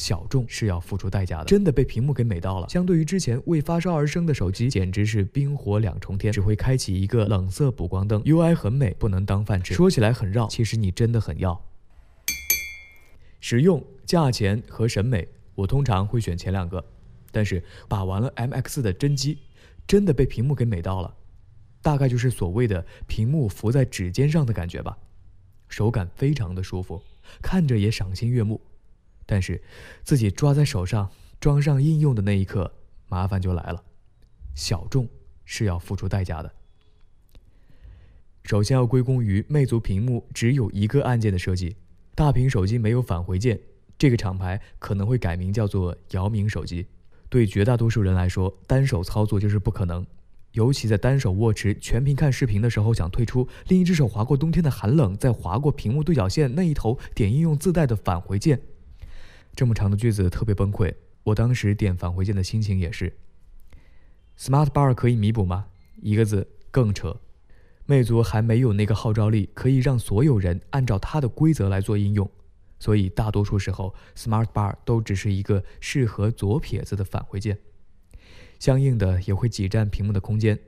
小众是要付出代价的。真的被屏幕给美到了，相对于之前为发烧而生的手机，简直是冰火两重天。只会开启一个冷色补光灯，UI 很美，不能当饭吃。说起来很绕，其实你真的很要。实用、价钱和审美，我通常会选前两个。但是把玩了 MX 的真机，真的被屏幕给美到了，大概就是所谓的屏幕浮在指尖上的感觉吧，手感非常的舒服，看着也赏心悦目。但是自己抓在手上装上应用的那一刻，麻烦就来了，小众是要付出代价的。首先要归功于魅族屏幕只有一个按键的设计，大屏手机没有返回键，这个厂牌可能会改名叫做姚明手机。对绝大多数人来说，单手操作就是不可能，尤其在单手握持全屏看视频的时候，想退出，另一只手划过冬天的寒冷，再划过屏幕对角线那一头点应用自带的返回键，这么长的句子特别崩溃。我当时点返回键的心情也是。Smart Bar 可以弥补吗？一个字，更扯。魅族还没有那个号召力，可以让所有人按照它的规则来做应用。所以大多数时候，Smart Bar 都只是一个适合左撇子的返回键，相应的也会挤占屏幕的空间。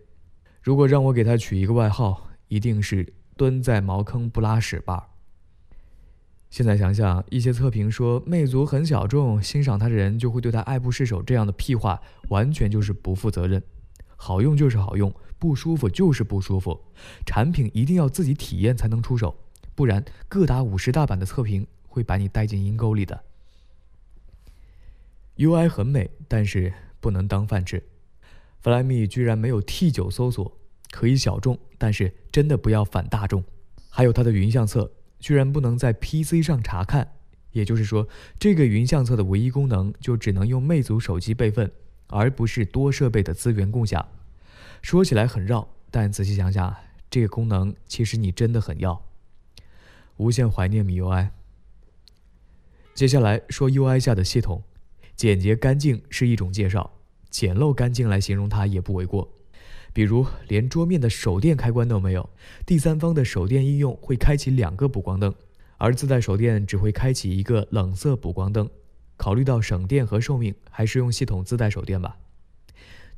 如果让我给它取一个外号，一定是“蹲在茅坑不拉屎 bar”。现在想想，一些测评说魅族很小众，欣赏它的人就会对它爱不释手这样的屁话，完全就是不负责任。好用就是好用，不舒服就是不舒服，产品一定要自己体验才能出手，不然各打五十大板的测评。会把你带进阴沟里的。UI 很美，但是不能当饭吃。Flyme 居然没有 T9 搜索，可以小众，但是真的不要反大众。还有它的云相册，居然不能在 PC 上查看，也就是说，这个云相册的唯一功能就只能用魅族手机备份，而不是多设备的资源共享。说起来很绕，但仔细想想，这个功能其实你真的很要。无限怀念米 UI。接下来说 UI 下的系统，简洁干净是一种介绍，简陋干净来形容它也不为过。比如连桌面的手电开关都没有，第三方的手电应用会开启两个补光灯，而自带手电只会开启一个冷色补光灯。考虑到省电和寿命，还是用系统自带手电吧。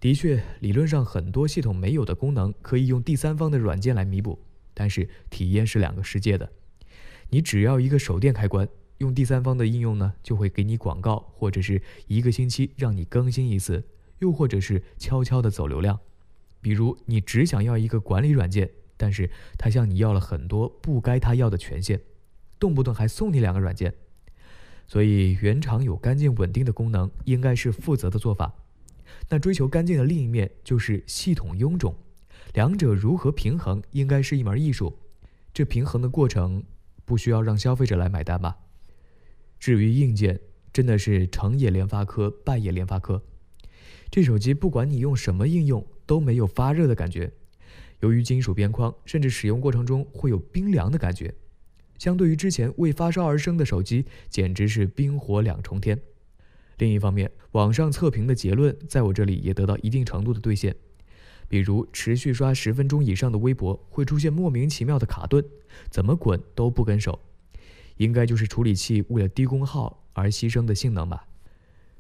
的确，理论上很多系统没有的功能可以用第三方的软件来弥补，但是体验是两个世界的。你只要一个手电开关。用第三方的应用呢，就会给你广告，或者是一个星期让你更新一次，又或者是悄悄的走流量。比如你只想要一个管理软件，但是他向你要了很多不该他要的权限，动不动还送你两个软件。所以原厂有干净稳定的功能，应该是负责的做法。那追求干净的另一面就是系统臃肿，两者如何平衡，应该是一门艺术。这平衡的过程，不需要让消费者来买单吧？至于硬件，真的是成也联发科，败也联发科。这手机不管你用什么应用，都没有发热的感觉。由于金属边框，甚至使用过程中会有冰凉的感觉。相对于之前为发烧而生的手机，简直是冰火两重天。另一方面，网上测评的结论在我这里也得到一定程度的兑现。比如，持续刷十分钟以上的微博会出现莫名其妙的卡顿，怎么滚都不跟手。应该就是处理器为了低功耗而牺牲的性能吧。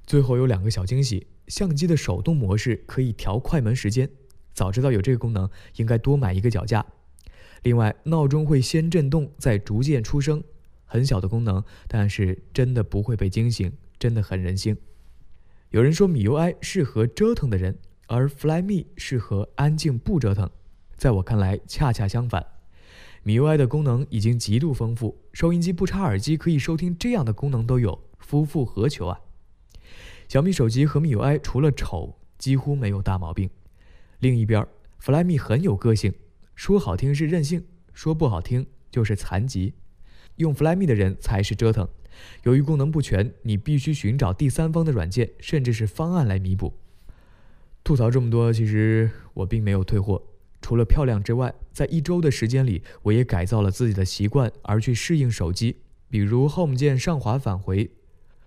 最后有两个小惊喜：相机的手动模式可以调快门时间，早知道有这个功能，应该多买一个脚架。另外，闹钟会先震动再逐渐出声，很小的功能，但是真的不会被惊醒，真的很人性。有人说米 UI 适合折腾的人，而 Flyme 适合安静不折腾，在我看来恰恰相反。米 UI 的功能已经极度丰富，收音机不插耳机可以收听，这样的功能都有，夫复何求啊？小米手机和米 UI 除了丑，几乎没有大毛病。另一边，Flyme 很有个性，说好听是任性，说不好听就是残疾。用 Flyme 的人才是折腾。由于功能不全，你必须寻找第三方的软件，甚至是方案来弥补。吐槽这么多，其实我并没有退货。除了漂亮之外，在一周的时间里，我也改造了自己的习惯，而去适应手机。比如 Home 键上滑返回，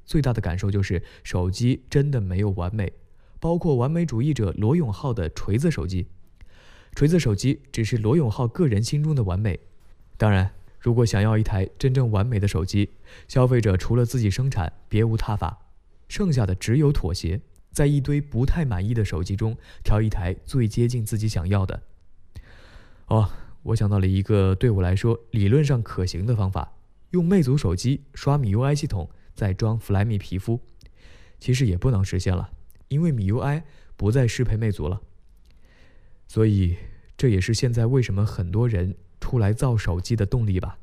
最大的感受就是手机真的没有完美。包括完美主义者罗永浩的锤子手机，锤子手机只是罗永浩个人心中的完美。当然，如果想要一台真正完美的手机，消费者除了自己生产，别无他法，剩下的只有妥协，在一堆不太满意的手机中挑一台最接近自己想要的。哦，我想到了一个对我来说理论上可行的方法：用魅族手机刷米 UI 系统，再装 Flyme 皮肤。其实也不能实现了，因为 MIUI 不再适配魅族了。所以，这也是现在为什么很多人出来造手机的动力吧。